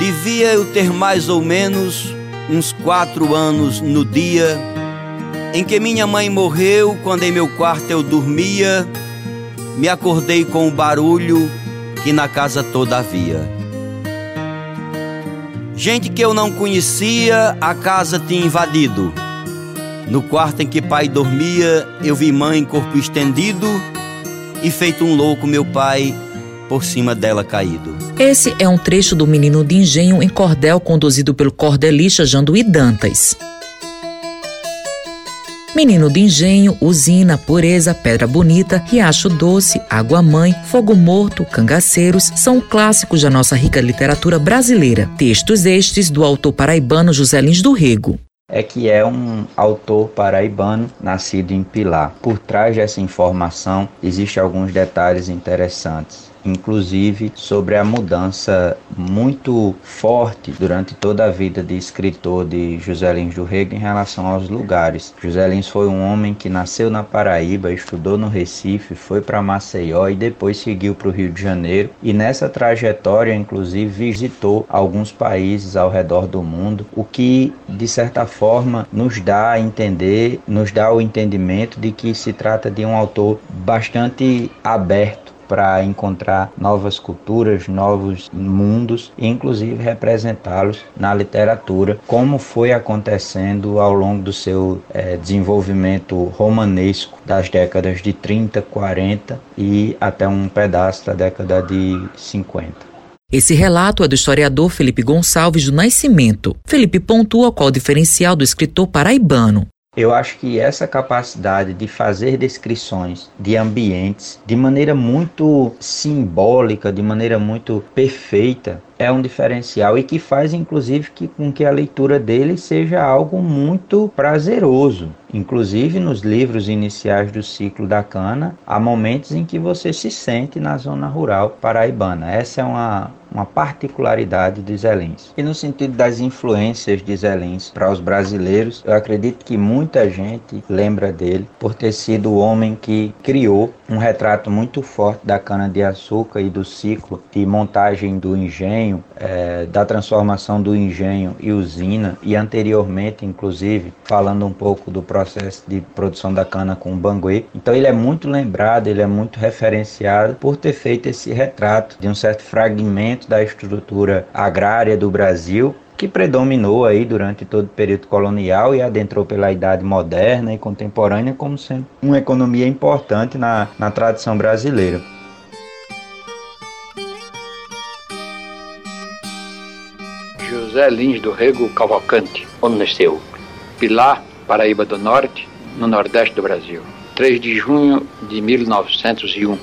Devia eu ter mais ou menos uns quatro anos no dia em que minha mãe morreu, quando em meu quarto eu dormia, me acordei com o barulho que na casa toda havia. Gente que eu não conhecia, a casa tinha invadido. No quarto em que pai dormia, eu vi mãe corpo estendido e feito um louco meu pai por cima dela caído. Esse é um trecho do Menino de Engenho em Cordel, conduzido pelo cordelista Janduí Dantas. Menino de Engenho, Usina, Pureza, Pedra Bonita, Riacho Doce, Água Mãe, Fogo Morto, Cangaceiros são clássicos da nossa rica literatura brasileira. Textos estes do autor paraibano José Lins do Rego é que é um autor paraibano nascido em Pilar. Por trás dessa informação existem alguns detalhes interessantes inclusive sobre a mudança muito forte durante toda a vida de escritor de José Lins do Rego em relação aos lugares. José Lins foi um homem que nasceu na Paraíba, estudou no Recife, foi para Maceió e depois seguiu para o Rio de Janeiro e nessa trajetória inclusive visitou alguns países ao redor do mundo, o que de certa forma nos dá a entender, nos dá o entendimento de que se trata de um autor bastante aberto para encontrar novas culturas, novos mundos e inclusive representá-los na literatura, como foi acontecendo ao longo do seu é, desenvolvimento romanesco das décadas de 30, 40 e até um pedaço da década de 50. Esse relato é do historiador Felipe Gonçalves do Nascimento. Felipe pontua qual o diferencial do escritor paraibano. Eu acho que essa capacidade de fazer descrições de ambientes de maneira muito simbólica, de maneira muito perfeita, é um diferencial e que faz inclusive que, com que a leitura dele seja algo muito prazeroso. Inclusive nos livros iniciais do ciclo da cana, há momentos em que você se sente na zona rural paraibana. Essa é uma, uma particularidade de Zelins. E no sentido das influências de Zelins para os brasileiros, eu acredito que muita gente lembra dele por ter sido o homem que criou um retrato muito forte da cana-de-açúcar e do ciclo de montagem do engenho, é, da transformação do engenho e usina, e anteriormente, inclusive, falando um pouco do processo de produção da cana com o Banguê. Então ele é muito lembrado, ele é muito referenciado por ter feito esse retrato de um certo fragmento da estrutura agrária do Brasil que predominou aí durante todo o período colonial e adentrou pela idade moderna e contemporânea como sendo uma economia importante na, na tradição brasileira. José Lins do Rego Cavalcante. Onde nasceu? Pilar, Paraíba do Norte, no Nordeste do Brasil. 3 de junho de 1901.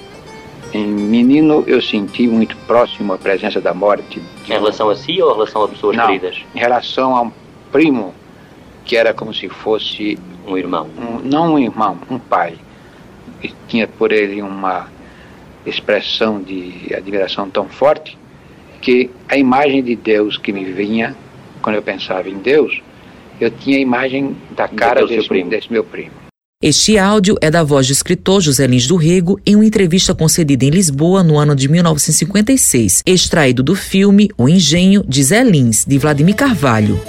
Em menino, eu senti muito próximo a presença da morte. Em relação a si ou em relação a pessoas Não, queridas? Em relação a um primo que era como se fosse. Um irmão? Um, não um irmão, um pai. E tinha por ele uma expressão de admiração tão forte que a imagem de Deus que me vinha, quando eu pensava em Deus, eu tinha a imagem da cara desse, desse meu primo. Este áudio é da voz do escritor José Lins do Rego em uma entrevista concedida em Lisboa no ano de 1956, extraído do filme O Engenho de Zé Lins, de Vladimir Carvalho.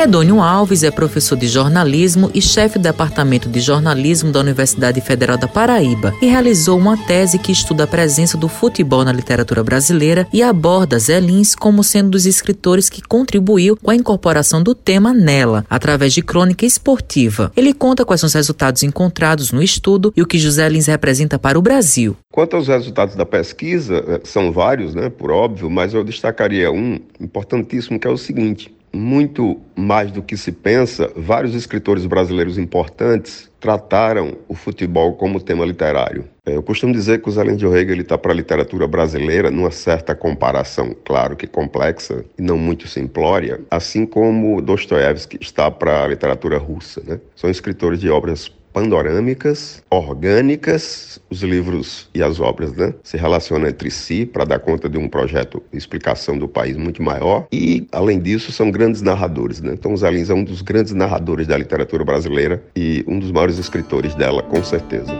Edônio Alves é professor de jornalismo e chefe do Departamento de Jornalismo da Universidade Federal da Paraíba e realizou uma tese que estuda a presença do futebol na literatura brasileira e aborda Zé Lins como sendo dos escritores que contribuiu com a incorporação do tema nela, através de crônica esportiva. Ele conta quais são os resultados encontrados no estudo e o que José Lins representa para o Brasil. Quanto aos resultados da pesquisa, eh, são vários, né, por óbvio, mas eu destacaria um importantíssimo que é o seguinte: muito mais do que se pensa, vários escritores brasileiros importantes trataram o futebol como tema literário. É, eu costumo dizer que o Zé de Orrega está para a literatura brasileira numa certa comparação, claro que complexa e não muito simplória, assim como Dostoiévski está para a literatura russa. Né? São escritores de obras panorâmicas, orgânicas, os livros e as obras né, se relacionam entre si para dar conta de um projeto de explicação do país muito maior e, além disso, são grandes narradores. Né? Então, Zé Lins é um dos grandes narradores da literatura brasileira e um dos maiores escritores dela, com certeza.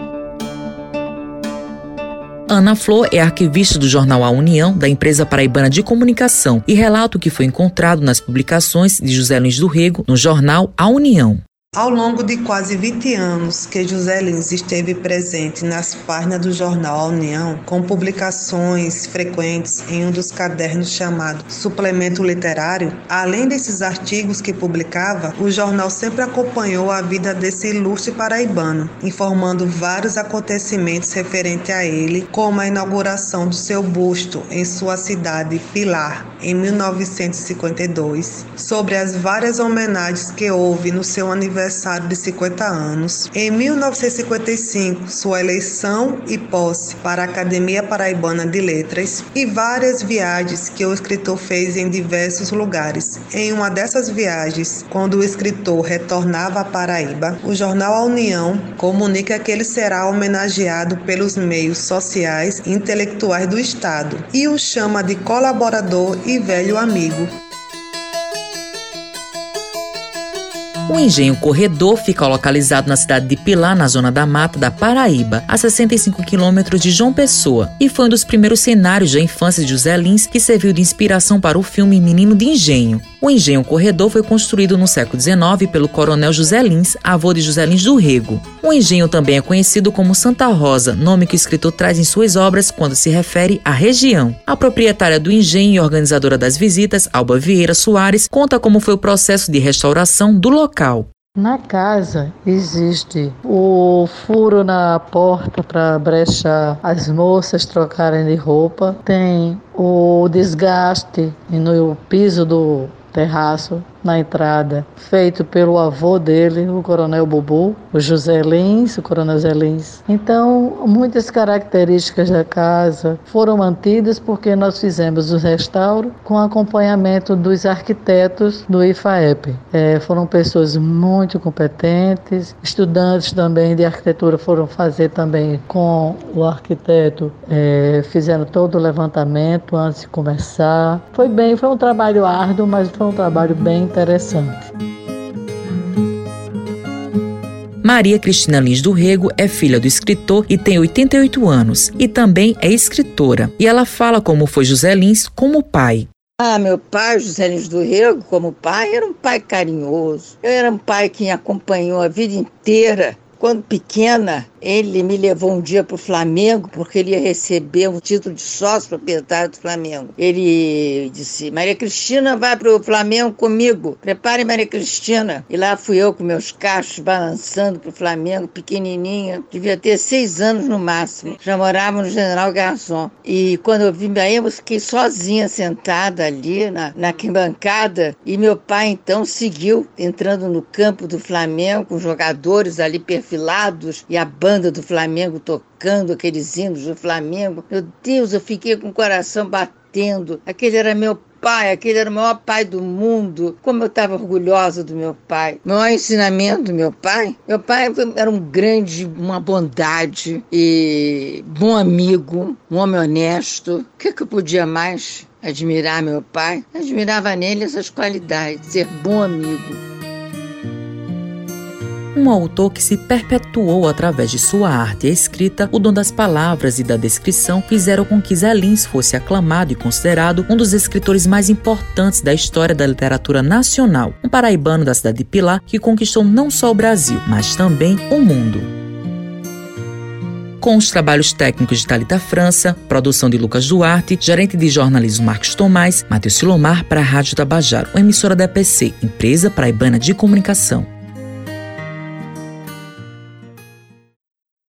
Ana Flor é arquivista do jornal A União, da empresa paraibana de comunicação, e relata o que foi encontrado nas publicações de José Lins do Rego no jornal A União. Ao longo de quase 20 anos que José Lins esteve presente nas páginas do jornal A União, com publicações frequentes em um dos cadernos chamado Suplemento Literário, além desses artigos que publicava, o jornal sempre acompanhou a vida desse ilustre paraibano, informando vários acontecimentos referentes a ele, como a inauguração do seu busto em sua cidade Pilar, em 1952, sobre as várias homenagens que houve no seu aniversário aniversário de 50 anos. Em 1955, sua eleição e posse para a Academia Paraibana de Letras e várias viagens que o escritor fez em diversos lugares. Em uma dessas viagens, quando o escritor retornava à Paraíba, o jornal A União comunica que ele será homenageado pelos meios sociais e intelectuais do Estado e o chama de colaborador e velho amigo. O engenho Corredor fica localizado na cidade de Pilar, na zona da mata da Paraíba, a 65 quilômetros de João Pessoa, e foi um dos primeiros cenários da infância de José Lins que serviu de inspiração para o filme Menino de Engenho. O engenho Corredor foi construído no século XIX pelo coronel José Lins, avô de José Lins do Rego. O engenho também é conhecido como Santa Rosa, nome que o escritor traz em suas obras quando se refere à região. A proprietária do engenho e organizadora das visitas, Alba Vieira Soares, conta como foi o processo de restauração do local local. Na casa existe o furo na porta para brechar as moças trocarem de roupa, tem o desgaste no piso do terraço, na entrada, feito pelo avô dele, o Coronel Bubu, o José Lins, o Coronel Zé Lins. Então, muitas características da casa foram mantidas porque nós fizemos o restauro com acompanhamento dos arquitetos do IFAEP. É, foram pessoas muito competentes, estudantes também de arquitetura foram fazer também com o arquiteto, é, fizeram todo o levantamento antes de começar. Foi bem, foi um trabalho árduo, mas foi um trabalho bem interessante. Maria Cristina Lins do Rego é filha do escritor e tem 88 anos e também é escritora. E ela fala como foi José Lins como pai. Ah, meu pai, José Lins do Rego, como pai, era um pai carinhoso. Eu era um pai que me acompanhou a vida inteira. Quando pequena, ele me levou um dia para o Flamengo, porque ele ia receber um título de sócio proprietário do Flamengo. Ele disse: Maria Cristina vai para o Flamengo comigo. Prepare Maria Cristina. E lá fui eu com meus cachos balançando para o Flamengo, pequenininha. Devia ter seis anos no máximo. Já morava no General Garçom. E quando eu vim aí, eu fiquei sozinha sentada ali na, na arquibancada. E meu pai então seguiu entrando no campo do Flamengo, com jogadores ali perfilados e a banda banda do Flamengo tocando aqueles hinos do Flamengo. Meu Deus, eu fiquei com o coração batendo. Aquele era meu pai, aquele era o maior pai do mundo. Como eu estava orgulhosa do meu pai. O maior ensinamento do meu pai. Meu pai era um grande, uma bondade e bom amigo, um homem honesto. O que, que eu podia mais admirar meu pai? admirava nele essas qualidades, ser bom amigo um autor que se perpetuou através de sua arte e escrita, o dom das palavras e da descrição fizeram com que Zé Lins fosse aclamado e considerado um dos escritores mais importantes da história da literatura nacional, um paraibano da cidade de Pilar que conquistou não só o Brasil, mas também o mundo com os trabalhos técnicos de Talita França, produção de Lucas Duarte, gerente de jornalismo Marcos Tomás, Matheus Silomar para a Rádio Tabajaro, uma emissora da EPC, empresa paraibana de comunicação.